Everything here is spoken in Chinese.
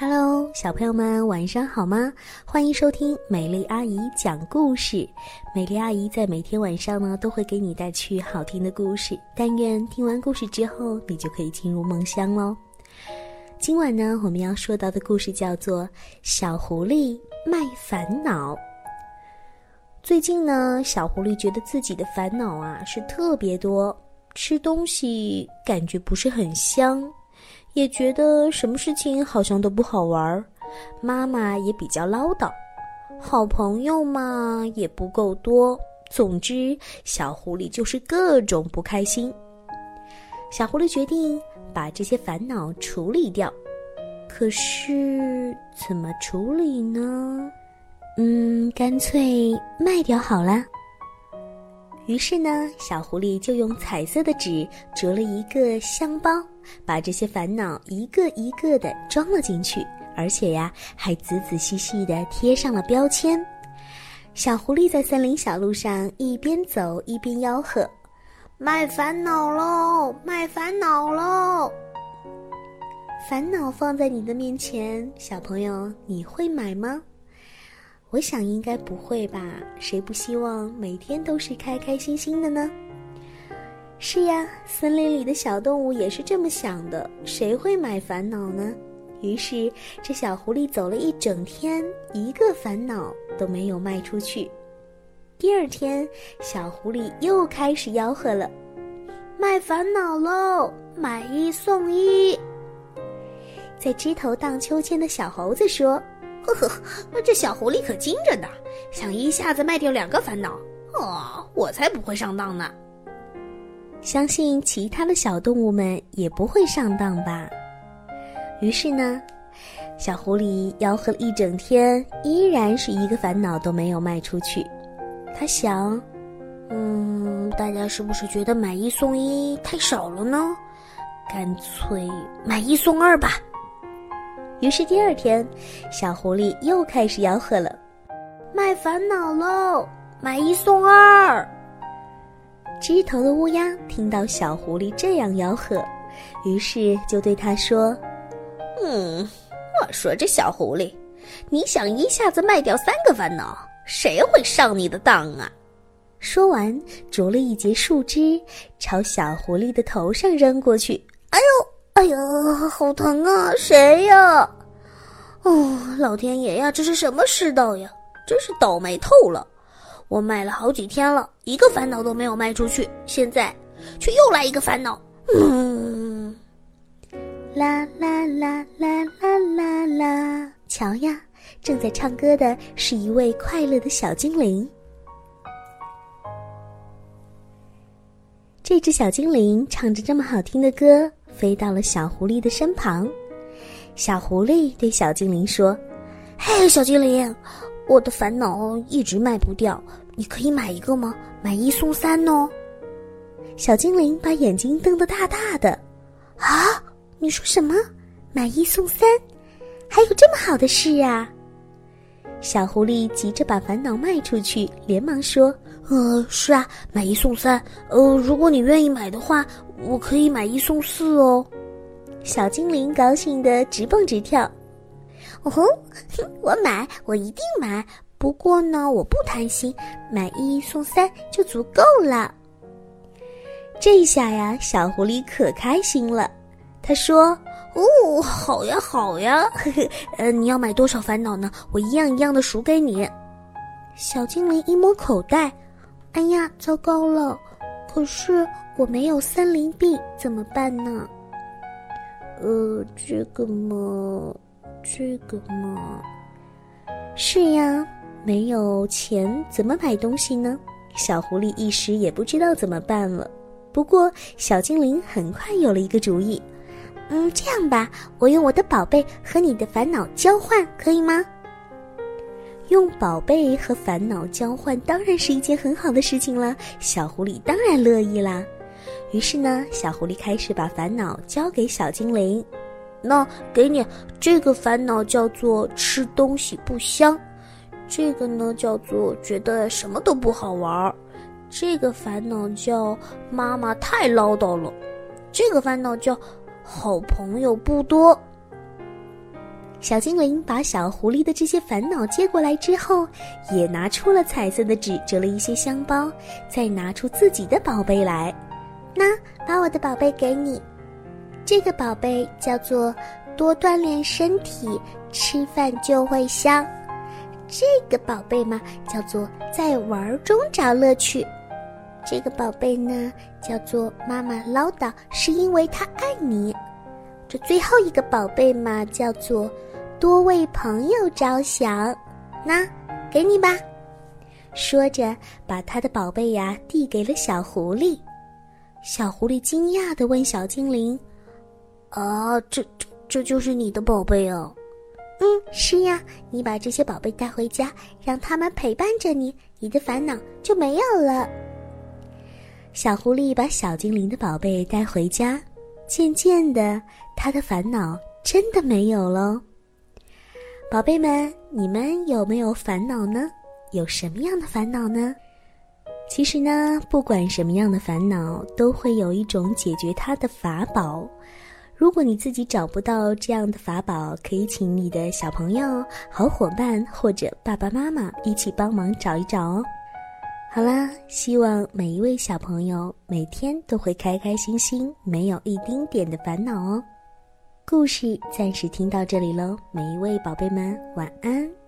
Hello，小朋友们，晚上好吗？欢迎收听美丽阿姨讲故事。美丽阿姨在每天晚上呢，都会给你带去好听的故事。但愿听完故事之后，你就可以进入梦乡喽。今晚呢，我们要说到的故事叫做《小狐狸卖烦恼》。最近呢，小狐狸觉得自己的烦恼啊是特别多，吃东西感觉不是很香。也觉得什么事情好像都不好玩儿，妈妈也比较唠叨，好朋友嘛也不够多。总之，小狐狸就是各种不开心。小狐狸决定把这些烦恼处理掉，可是怎么处理呢？嗯，干脆卖掉好了。于是呢，小狐狸就用彩色的纸折了一个香包。把这些烦恼一个一个的装了进去，而且呀，还仔仔细细的贴上了标签。小狐狸在森林小路上一边走一边吆喝：“卖烦恼喽，卖烦恼喽！”烦恼放在你的面前，小朋友，你会买吗？我想应该不会吧。谁不希望每天都是开开心心的呢？是呀，森林里的小动物也是这么想的。谁会买烦恼呢？于是，这小狐狸走了一整天，一个烦恼都没有卖出去。第二天，小狐狸又开始吆喝了：“卖烦恼喽，买一送一！”在枝头荡秋千的小猴子说：“呵呵，这小狐狸可精着呢，想一下子卖掉两个烦恼。哦，我才不会上当呢。”相信其他的小动物们也不会上当吧。于是呢，小狐狸吆喝了一整天，依然是一个烦恼都没有卖出去。他想，嗯，大家是不是觉得买一送一太少了呢？干脆买一送二吧。于是第二天，小狐狸又开始吆喝了：“卖烦恼喽，买一送二。”枝头的乌鸦听到小狐狸这样吆喝，于是就对他说：“嗯，我说这小狐狸，你想一下子卖掉三个烦恼，谁会上你的当啊？”说完，啄了一截树枝，朝小狐狸的头上扔过去。“哎呦，哎呀，好疼啊！谁呀？哦，老天爷呀，这是什么世道呀？真是倒霉透了！”我卖了好几天了，一个烦恼都没有卖出去，现在却又来一个烦恼。嗯，啦啦啦啦啦啦啦！瞧呀，正在唱歌的是一位快乐的小精灵。这只小精灵唱着这么好听的歌，飞到了小狐狸的身旁。小狐狸对小精灵说：“嘿，小精灵。”我的烦恼一直卖不掉，你可以买一个吗？买一送三哦。小精灵把眼睛瞪得大大的，啊，你说什么？买一送三？还有这么好的事啊？小狐狸急着把烦恼卖出去，连忙说：“呃，是啊，买一送三。呃，如果你愿意买的话，我可以买一送四哦。”小精灵高兴得直蹦直跳。哦吼，我买，我一定买。不过呢，我不贪心，买一送三就足够了。这下呀，小狐狸可开心了。他说：“哦，好呀，好呀，呵呵，呃，你要买多少烦恼呢？我一样一样的数给你。”小精灵一摸口袋，哎呀，糟糕了！可是我没有森林币，怎么办呢？呃，这个嘛。这个嘛，是呀，没有钱怎么买东西呢？小狐狸一时也不知道怎么办了。不过小精灵很快有了一个主意，嗯，这样吧，我用我的宝贝和你的烦恼交换，可以吗？用宝贝和烦恼交换当然是一件很好的事情啦，小狐狸当然乐意啦。于是呢，小狐狸开始把烦恼交给小精灵。那给你这个烦恼叫做吃东西不香，这个呢叫做觉得什么都不好玩儿，这个烦恼叫妈妈太唠叨了，这个烦恼叫好朋友不多。小精灵把小狐狸的这些烦恼接过来之后，也拿出了彩色的纸，折了一些香包，再拿出自己的宝贝来。那把我的宝贝给你，这个宝贝叫做多锻炼身体，吃饭就会香。这个宝贝嘛，叫做在玩中找乐趣。这个宝贝呢，叫做妈妈唠叨，是因为她爱你。这最后一个宝贝嘛，叫做。多为朋友着想，那给你吧。说着，把他的宝贝呀递给了小狐狸。小狐狸惊讶的问小精灵：“啊，这这这就是你的宝贝哦？”“嗯，是呀，你把这些宝贝带回家，让他们陪伴着你，你的烦恼就没有了。”小狐狸把小精灵的宝贝带回家，渐渐的，他的烦恼真的没有了。宝贝们，你们有没有烦恼呢？有什么样的烦恼呢？其实呢，不管什么样的烦恼，都会有一种解决它的法宝。如果你自己找不到这样的法宝，可以请你的小朋友、好伙伴或者爸爸妈妈一起帮忙找一找哦。好啦，希望每一位小朋友每天都会开开心心，没有一丁点的烦恼哦。故事暂时听到这里喽，每一位宝贝们晚安。